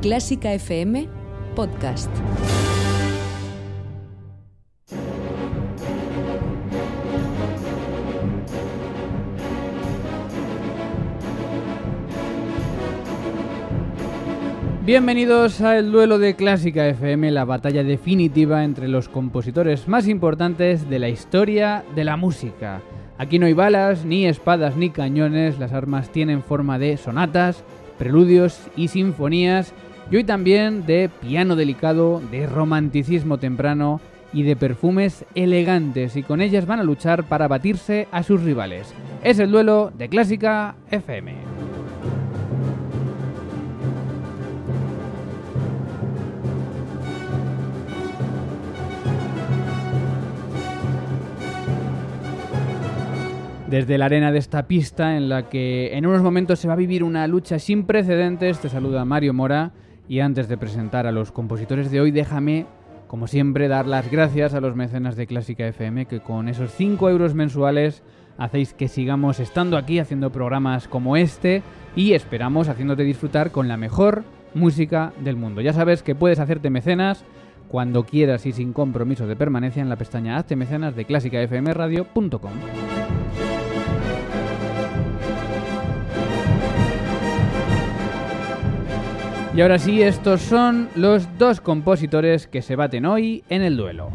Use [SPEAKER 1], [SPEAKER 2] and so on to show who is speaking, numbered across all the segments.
[SPEAKER 1] Clásica FM Podcast.
[SPEAKER 2] Bienvenidos a el duelo de Clásica FM, la batalla definitiva entre los compositores más importantes de la historia de la música. Aquí no hay balas, ni espadas, ni cañones, las armas tienen forma de sonatas, preludios y sinfonías, y hoy también de piano delicado, de romanticismo temprano y de perfumes elegantes, y con ellas van a luchar para batirse a sus rivales. Es el duelo de Clásica FM. desde la arena de esta pista en la que en unos momentos se va a vivir una lucha sin precedentes. Te saluda Mario Mora y antes de presentar a los compositores de hoy, déjame, como siempre, dar las gracias a los mecenas de Clásica FM que con esos 5 euros mensuales hacéis que sigamos estando aquí haciendo programas como este y esperamos haciéndote disfrutar con la mejor música del mundo. Ya sabes que puedes hacerte mecenas cuando quieras y sin compromiso de permanencia en la pestaña Hazte mecenas de clásicafmradio.com. Y ahora sí, estos son los dos compositores que se baten hoy en el duelo.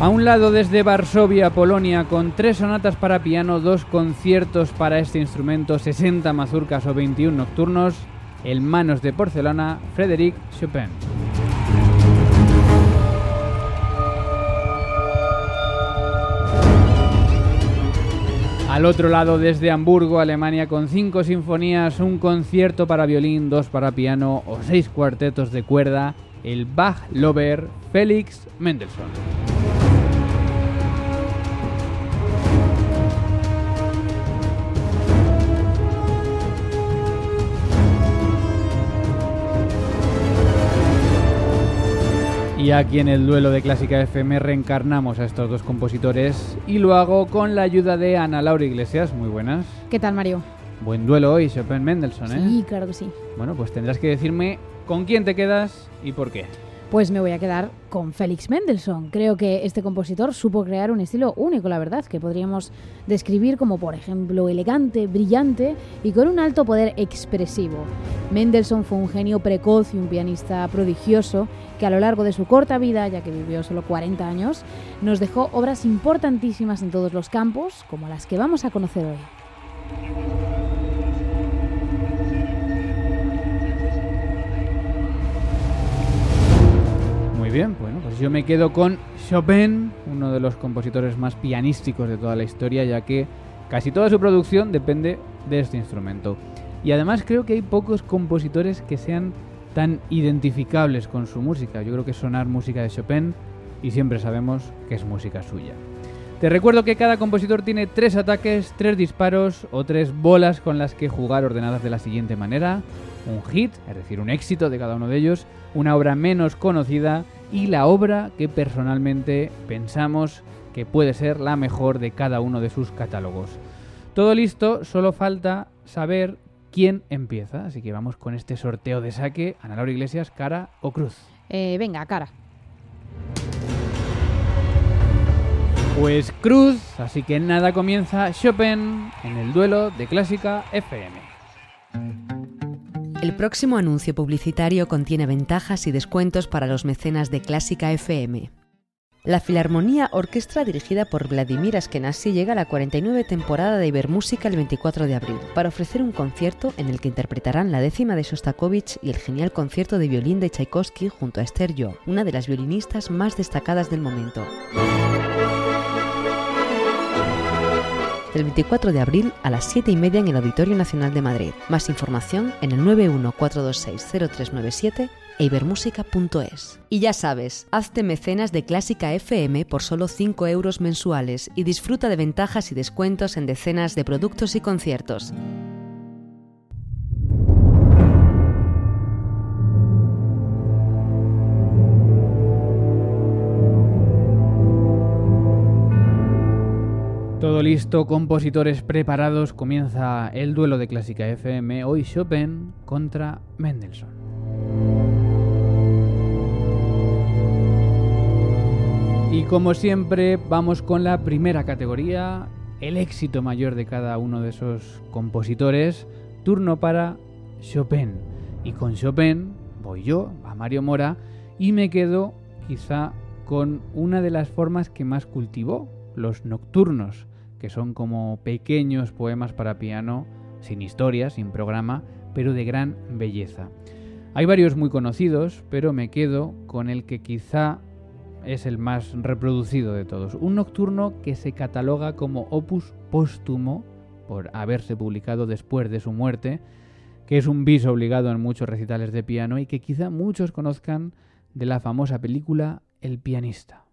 [SPEAKER 2] A un lado desde Varsovia, Polonia, con tres sonatas para piano, dos conciertos para este instrumento, 60 mazurcas o 21 nocturnos, el Manos de Porcelana, Frédéric Chopin. Al otro lado, desde Hamburgo, Alemania, con cinco sinfonías, un concierto para violín, dos para piano o seis cuartetos de cuerda, el Bach Lover Félix Mendelssohn. Y aquí en el duelo de Clásica FM reencarnamos a estos dos compositores y lo hago con la ayuda de Ana Laura Iglesias. Muy buenas.
[SPEAKER 3] ¿Qué tal, Mario?
[SPEAKER 2] Buen duelo hoy, Chopin Mendelssohn, ¿eh?
[SPEAKER 3] Sí, claro que sí.
[SPEAKER 2] Bueno, pues tendrás que decirme con quién te quedas y por qué.
[SPEAKER 3] Pues me voy a quedar con Félix Mendelssohn. Creo que este compositor supo crear un estilo único, la verdad, que podríamos describir como, por ejemplo, elegante, brillante y con un alto poder expresivo. Mendelssohn fue un genio precoz y un pianista prodigioso que a lo largo de su corta vida, ya que vivió solo 40 años, nos dejó obras importantísimas en todos los campos, como las que vamos a conocer hoy.
[SPEAKER 2] Muy bien, bueno, pues yo me quedo con Chopin, uno de los compositores más pianísticos de toda la historia, ya que casi toda su producción depende de este instrumento. Y además creo que hay pocos compositores que sean tan identificables con su música. Yo creo que sonar música de Chopin y siempre sabemos que es música suya. Te recuerdo que cada compositor tiene tres ataques, tres disparos o tres bolas con las que jugar ordenadas de la siguiente manera. Un hit, es decir, un éxito de cada uno de ellos, una obra menos conocida y la obra que personalmente pensamos que puede ser la mejor de cada uno de sus catálogos. Todo listo, solo falta saber quién empieza, así que vamos con este sorteo de saque. Ana Laura Iglesias, cara o cruz.
[SPEAKER 3] Eh, venga, cara.
[SPEAKER 2] Pues cruz, así que nada comienza Chopin en el duelo de Clásica FM.
[SPEAKER 1] El próximo anuncio publicitario contiene ventajas y descuentos para los mecenas de Clásica FM. La Filarmonía Orquestra dirigida por Vladimir Askenazi llega a la 49 temporada de Ibermúsica el 24 de abril para ofrecer un concierto en el que interpretarán la décima de Shostakovich y el genial concierto de violín de Tchaikovsky junto a Esther Yo, una de las violinistas más destacadas del momento. Del 24 de abril a las 7 y media en el Auditorio Nacional de Madrid. Más información en el 914260397 e ibermúsica.es. Y ya sabes, hazte mecenas de Clásica FM por solo 5 euros mensuales y disfruta de ventajas y descuentos en decenas de productos y conciertos.
[SPEAKER 2] Listo, compositores preparados, comienza el duelo de Clásica FM, hoy Chopin contra Mendelssohn. Y como siempre, vamos con la primera categoría, el éxito mayor de cada uno de esos compositores, turno para Chopin. Y con Chopin voy yo, a Mario Mora, y me quedo quizá con una de las formas que más cultivó, los nocturnos, que son como pequeños poemas para piano, sin historia, sin programa, pero de gran belleza. Hay varios muy conocidos, pero me quedo con el que quizá es el más reproducido de todos. Un nocturno que se cataloga como opus póstumo por haberse publicado después de su muerte, que es un bis obligado en muchos recitales de piano y que quizá muchos conozcan de la famosa película El pianista.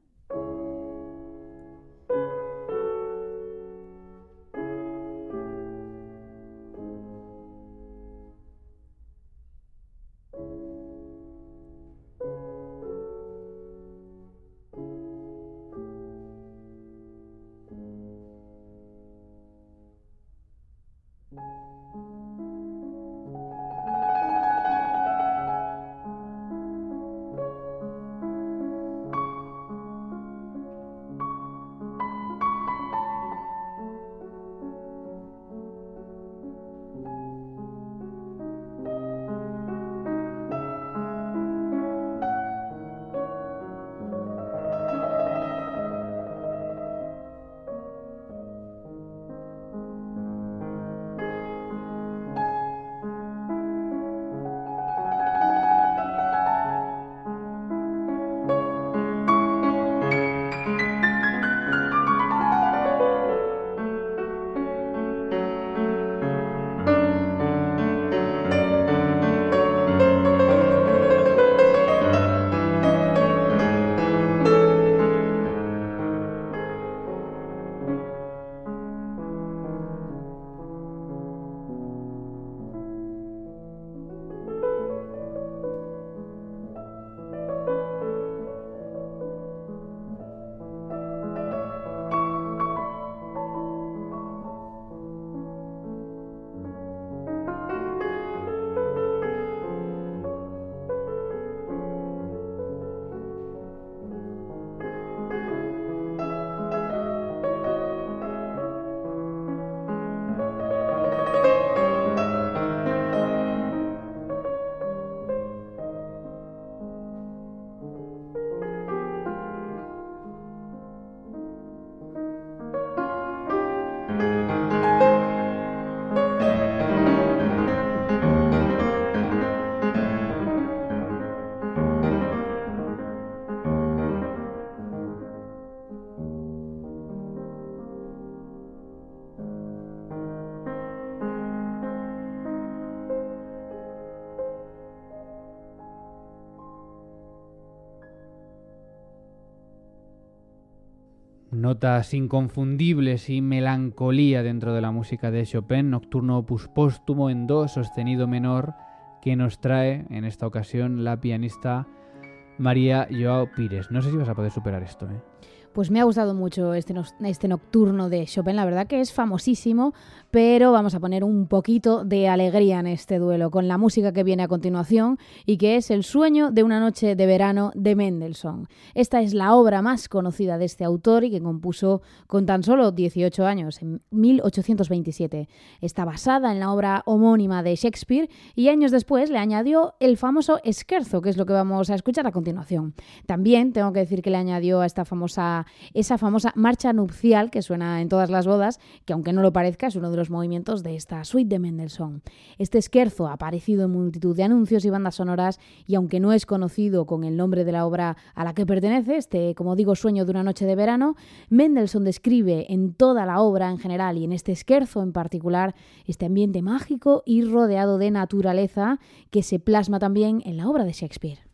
[SPEAKER 2] Notas inconfundibles y melancolía dentro de la música de Chopin, Nocturno Opus Póstumo en Do sostenido menor, que nos trae en esta ocasión la pianista María Joao Pires. No sé si vas a poder superar esto. ¿eh?
[SPEAKER 3] Pues me ha gustado mucho este, este nocturno de Chopin, la verdad que es famosísimo, pero vamos a poner un poquito de alegría en este duelo con la música que viene a continuación y que es El sueño de una noche de verano de Mendelssohn. Esta es la obra más conocida de este autor y que compuso con tan solo 18 años, en 1827. Está basada en la obra homónima de Shakespeare y años después le añadió el famoso Scherzo, que es lo que vamos a escuchar a continuación. También tengo que decir que le añadió a esta famosa esa famosa marcha nupcial que suena en todas las bodas, que aunque no lo parezca es uno de los movimientos de esta suite de Mendelssohn. Este esquerzo ha aparecido en multitud de anuncios y bandas sonoras y aunque no es conocido con el nombre de la obra a la que pertenece, este, como digo, sueño de una noche de verano, Mendelssohn describe en toda la obra en general y en este esquerzo en particular este ambiente mágico y rodeado de naturaleza que se plasma también en la obra de Shakespeare.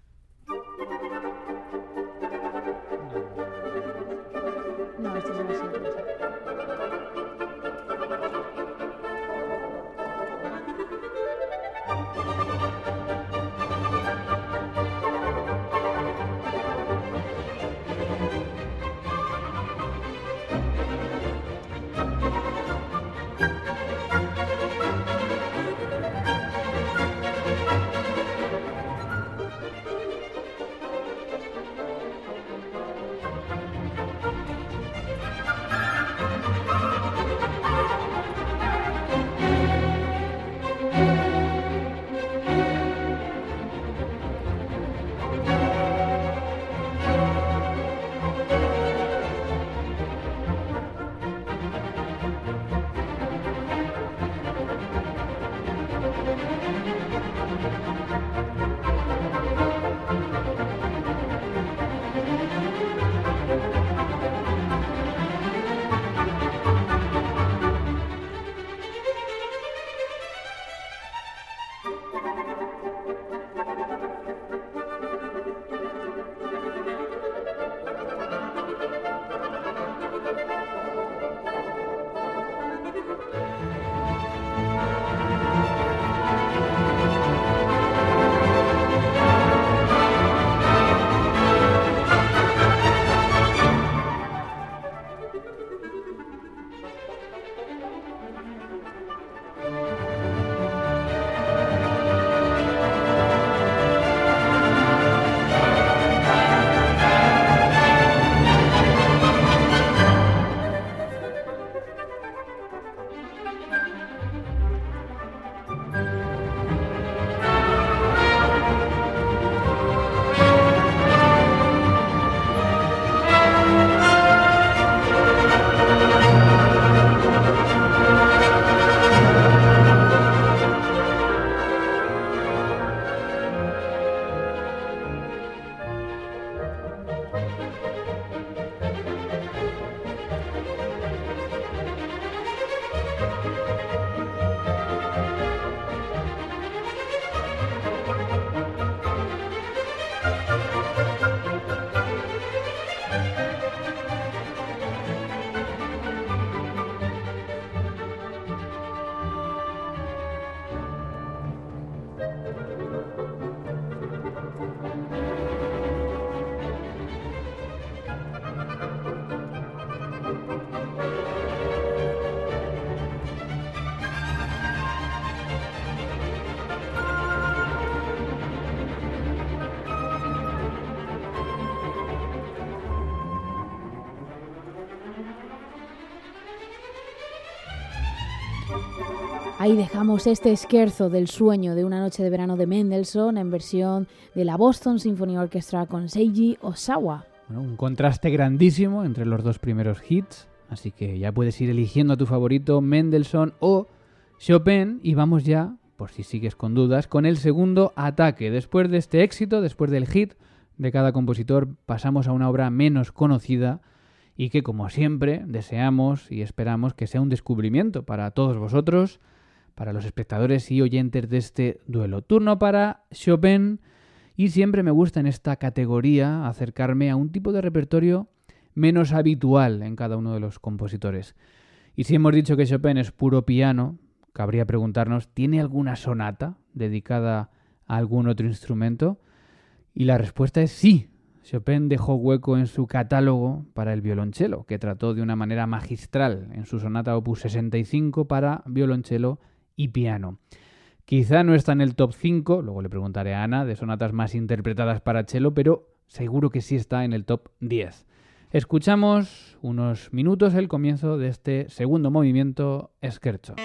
[SPEAKER 3] Ahí dejamos este esquerzo del sueño de una noche de verano de Mendelssohn en versión de la Boston Symphony Orchestra con Seiji Osawa.
[SPEAKER 2] un contraste grandísimo entre los dos primeros hits, así que ya puedes ir eligiendo a tu favorito Mendelssohn o Chopin y vamos ya, por si sigues con dudas, con el segundo ataque. Después de este éxito, después del hit de cada compositor, pasamos a una obra menos conocida y que como siempre deseamos y esperamos que sea un descubrimiento para todos vosotros para los espectadores y oyentes de este duelo. Turno para Chopin y siempre me gusta en esta categoría acercarme a un tipo de repertorio menos habitual en cada uno de los compositores. Y si hemos dicho que Chopin es puro piano, cabría preguntarnos, ¿tiene alguna sonata dedicada a algún otro instrumento? Y la respuesta es sí. Chopin dejó hueco en su catálogo para el violonchelo, que trató de una manera magistral en su sonata opus 65 para violonchelo y piano. Quizá no está en el top 5, luego le preguntaré a Ana, de sonatas más interpretadas para cello, pero seguro que sí está en el top 10. Escuchamos unos minutos el comienzo de este segundo movimiento Scherzo.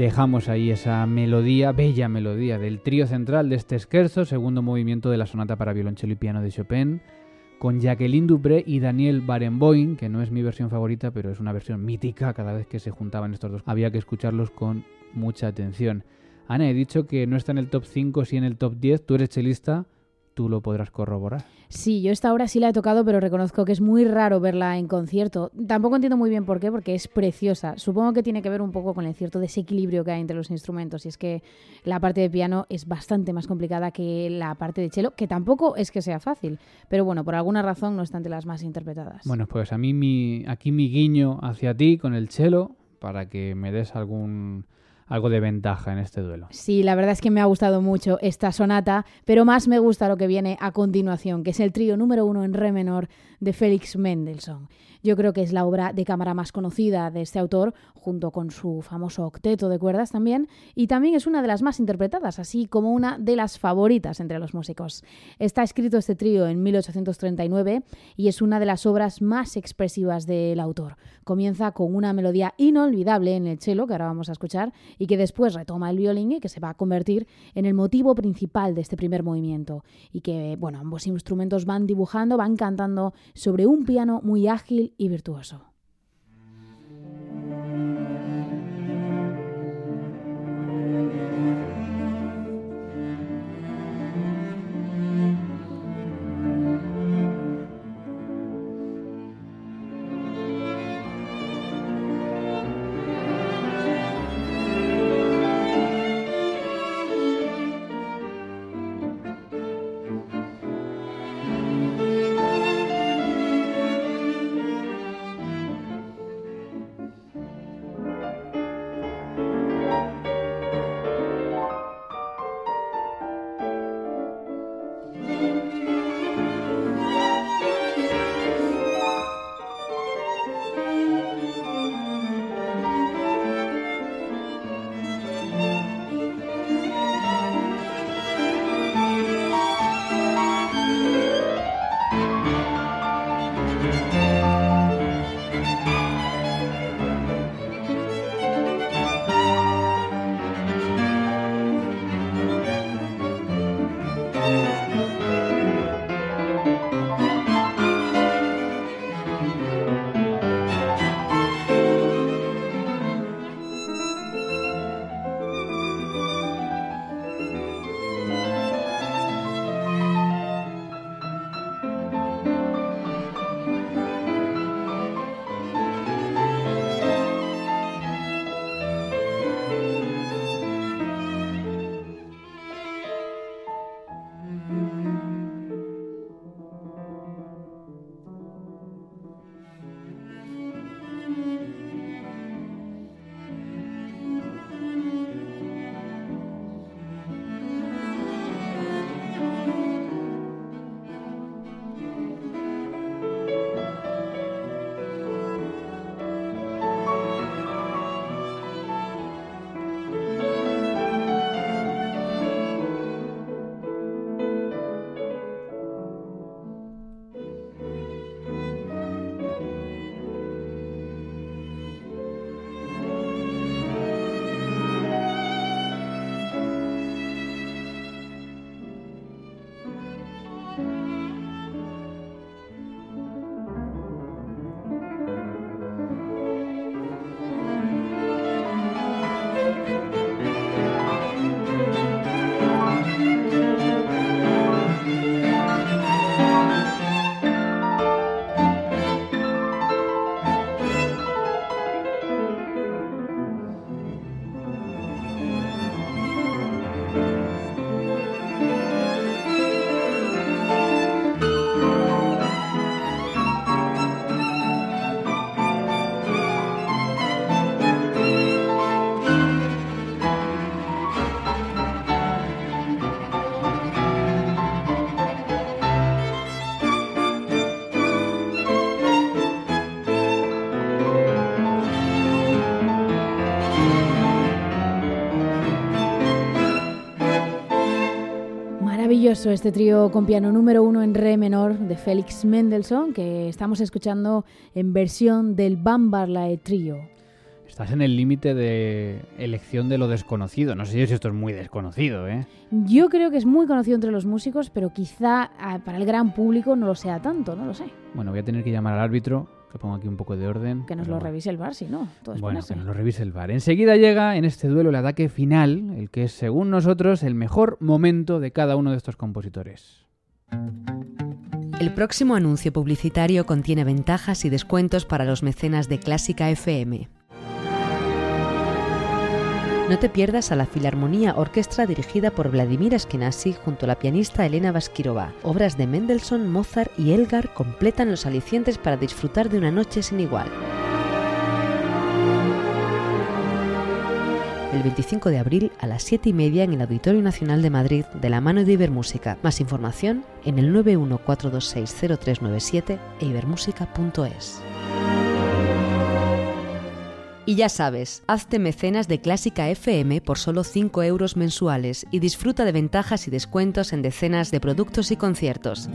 [SPEAKER 2] Dejamos ahí esa melodía, bella melodía del trío central de este scherzo, segundo movimiento de la sonata para violonchelo y piano de Chopin, con Jacqueline Dupré y Daniel Barenboim, que no es mi versión favorita, pero es una versión mítica cada vez que se juntaban estos dos. Había que escucharlos con mucha atención. Ana, he dicho que no está en el top 5, sí en el top 10. Tú eres chelista, tú lo podrás corroborar.
[SPEAKER 3] Sí, yo esta obra sí la he tocado, pero reconozco que es muy raro verla en concierto. Tampoco entiendo muy bien por qué, porque es preciosa. Supongo que tiene que ver un poco con el cierto desequilibrio que hay entre los instrumentos. Y es que la parte de piano es bastante más complicada que la parte de cello, que tampoco es que sea fácil. Pero bueno, por alguna razón no están de las más interpretadas.
[SPEAKER 2] Bueno, pues a mí mi, aquí mi guiño hacia ti con el cello, para que me des algún algo de ventaja en este duelo.
[SPEAKER 3] Sí, la verdad es que me ha gustado mucho esta sonata, pero más me gusta lo que viene a continuación, que es el trío número uno en re menor de Félix Mendelssohn. Yo creo que es la obra de cámara más conocida de este autor, junto con su famoso octeto de cuerdas también, y también es una de las más interpretadas, así como una de las favoritas entre los músicos. Está escrito este trío en 1839 y es una de las obras más expresivas del autor. Comienza con una melodía inolvidable en el cello, que ahora vamos a escuchar, y que después retoma el violín y que se va a convertir en el motivo principal de este primer movimiento. Y que, bueno, ambos instrumentos van dibujando, van cantando sobre un piano muy ágil y virtuoso. Este trío con piano número uno en re menor de Félix Mendelssohn, que estamos escuchando en versión del Bambarlae Trío.
[SPEAKER 2] Estás en el límite de elección de lo desconocido. No sé si esto es muy desconocido, ¿eh?
[SPEAKER 3] Yo creo que es muy conocido entre los músicos, pero quizá ah, para el gran público no lo sea tanto, no lo sé.
[SPEAKER 2] Bueno, voy a tener que llamar al árbitro, que pongo aquí un poco de orden.
[SPEAKER 3] Que nos lo
[SPEAKER 2] bueno.
[SPEAKER 3] revise el bar, si no. Todo es
[SPEAKER 2] Bueno,
[SPEAKER 3] ponerse.
[SPEAKER 2] que nos lo revise el VAR. Enseguida llega en este duelo el ataque final, el que es, según nosotros, el mejor momento de cada uno de estos compositores.
[SPEAKER 1] El próximo anuncio publicitario contiene ventajas y descuentos para los mecenas de Clásica FM. No te pierdas a la Filarmonía Orquestra dirigida por Vladimir Askenazy junto a la pianista Elena Baskirova. Obras de Mendelssohn, Mozart y Elgar completan los alicientes para disfrutar de una noche sin igual. El 25 de abril a las 7 y media en el Auditorio Nacional de Madrid de la mano de Ibermúsica. Más información en el 914260397 e ibermúsica.es. Y ya sabes, hazte mecenas de Clásica FM por solo 5 euros mensuales y disfruta de ventajas y descuentos en decenas de productos y conciertos.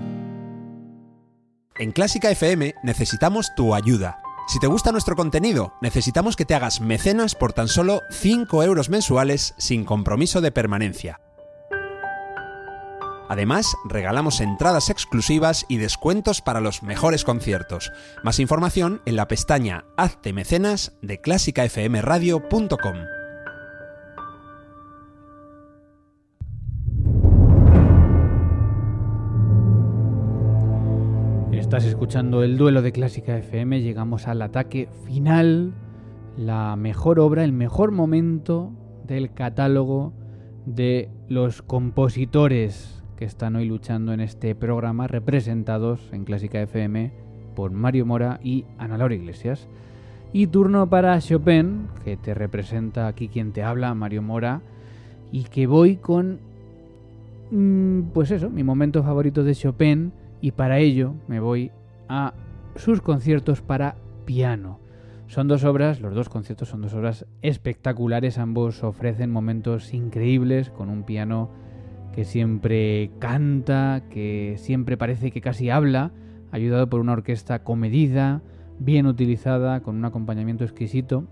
[SPEAKER 4] En Clásica FM necesitamos tu ayuda. Si te gusta nuestro contenido, necesitamos que te hagas mecenas por tan solo 5 euros mensuales sin compromiso de permanencia. Además, regalamos entradas exclusivas y descuentos para los mejores conciertos. Más información en la pestaña Hazte mecenas de clásicafmradio.com.
[SPEAKER 2] Estás escuchando el duelo de Clásica FM, llegamos al ataque final, la mejor obra, el mejor momento del catálogo de los compositores que están hoy luchando en este programa, representados en Clásica FM por Mario Mora y Ana Laura Iglesias. Y turno para Chopin, que te representa aquí quien te habla, Mario Mora, y que voy con, mm, pues eso, mi momento favorito de Chopin, y para ello me voy a sus conciertos para piano. Son dos obras, los dos conciertos son dos obras espectaculares, ambos ofrecen momentos increíbles con un piano que siempre canta, que siempre parece que casi habla, ayudado por una orquesta comedida, bien utilizada, con un acompañamiento exquisito.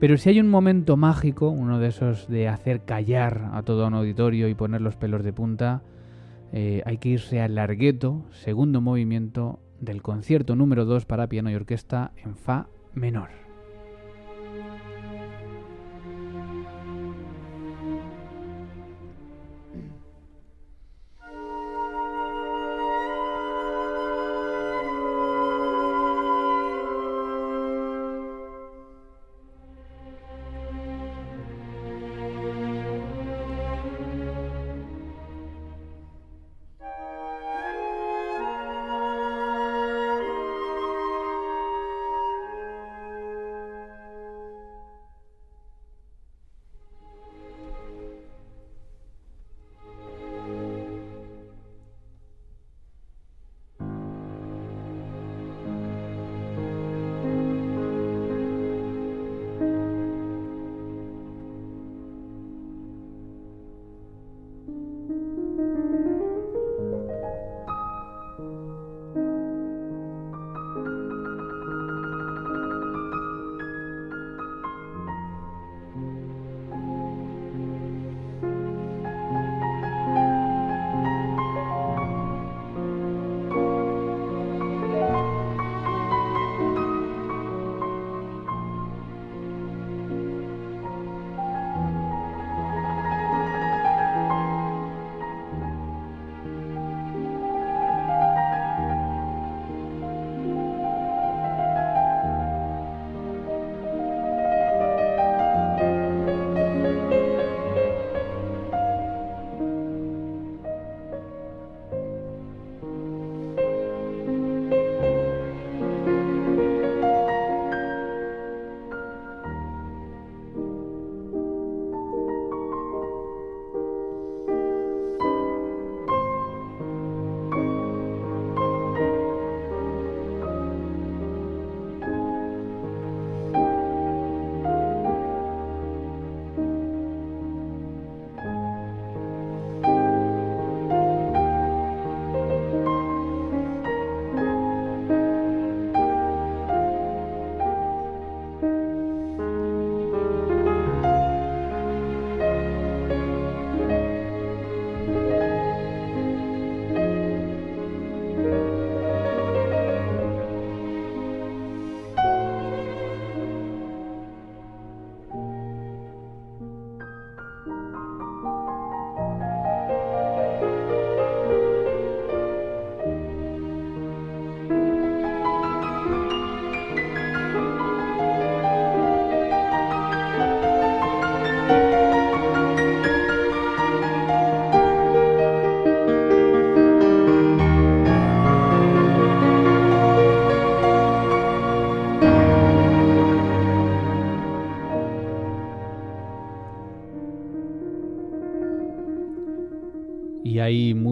[SPEAKER 2] Pero si hay un momento mágico, uno de esos de hacer callar a todo un auditorio y poner los pelos de punta, eh, hay que irse al largueto, segundo movimiento del concierto número 2 para piano y orquesta en Fa menor.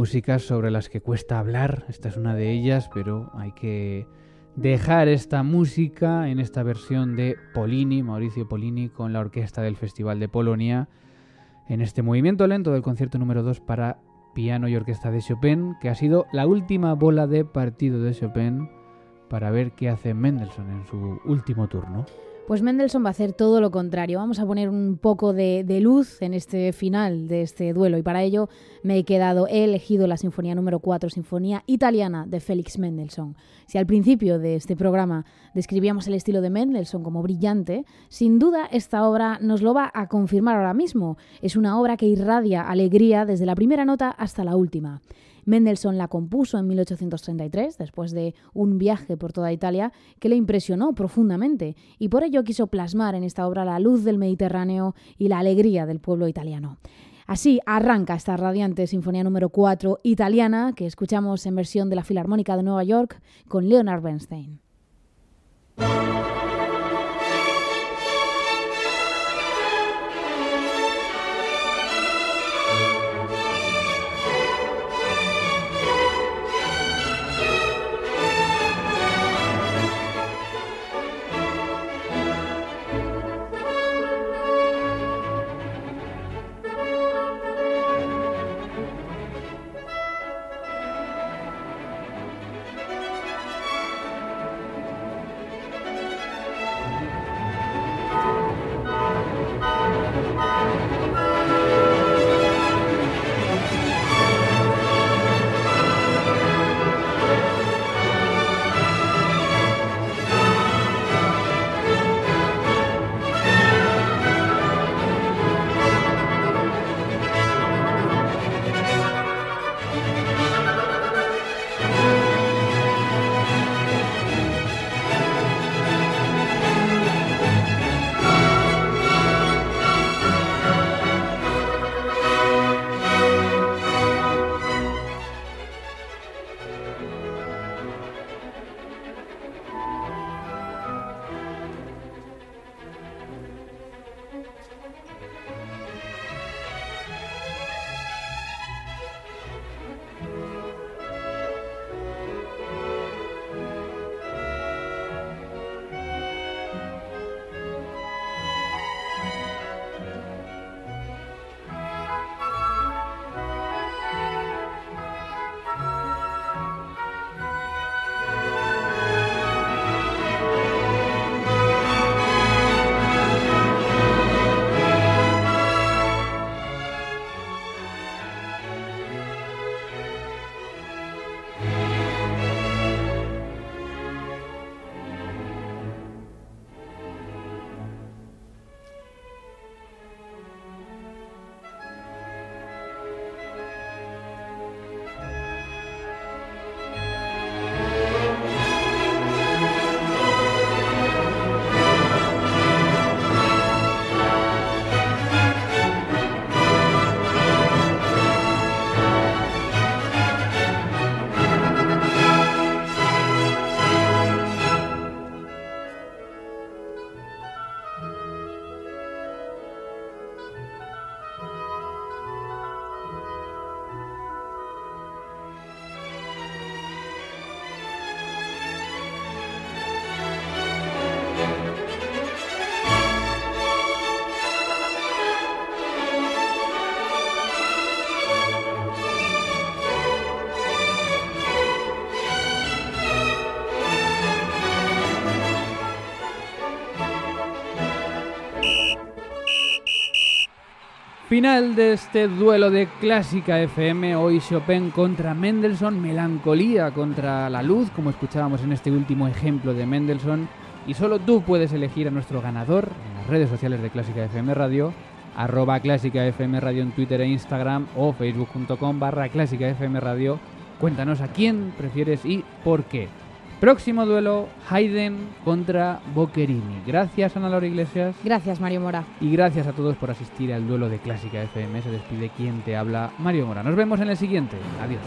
[SPEAKER 2] Músicas sobre las que cuesta hablar, esta es una de ellas, pero hay que dejar esta música en esta versión de Polini, Mauricio Polini, con la orquesta del Festival de Polonia, en este movimiento lento del concierto número 2 para piano y orquesta de Chopin, que ha sido la última bola de partido de Chopin para ver qué hace Mendelssohn en su último turno.
[SPEAKER 3] Pues Mendelssohn va a hacer todo lo contrario. Vamos a poner un poco de, luz en este final de este duelo y para ello me he quedado, he elegido la Sinfonía número 4, Sinfonía Italiana de Félix Mendelssohn. Si al principio de este programa describíamos el estilo de Mendelssohn como brillante, sin duda esta obra nos lo va a confirmar ahora mismo. Es una obra que irradia alegría desde la primera nota hasta la última. Mendelssohn la compuso en 1833, después de un viaje por toda Italia que le impresionó profundamente, y por ello quiso plasmar en esta obra la luz del Mediterráneo y la alegría del pueblo italiano. Así arranca esta radiante Sinfonía número 4 italiana que escuchamos en versión de la Filarmónica de Nueva York con Leonard Bernstein.
[SPEAKER 2] Final de este duelo de clásica FM, hoy Chopin contra Mendelssohn, melancolía contra la luz, como escuchábamos en este último ejemplo de Mendelssohn, y solo tú puedes elegir a nuestro ganador en las redes sociales de Clásica FM Radio, arroba Clásica FM Radio en Twitter e Instagram o facebook.com barra Clásica FM Radio. Cuéntanos a quién prefieres y por qué. Próximo duelo, Haydn contra Boccherini. Gracias, Ana Laura Iglesias.
[SPEAKER 3] Gracias, Mario Mora.
[SPEAKER 2] Y gracias a todos por asistir al duelo de Clásica FM. Se despide quien te habla, Mario Mora. Nos vemos en el siguiente. Adiós.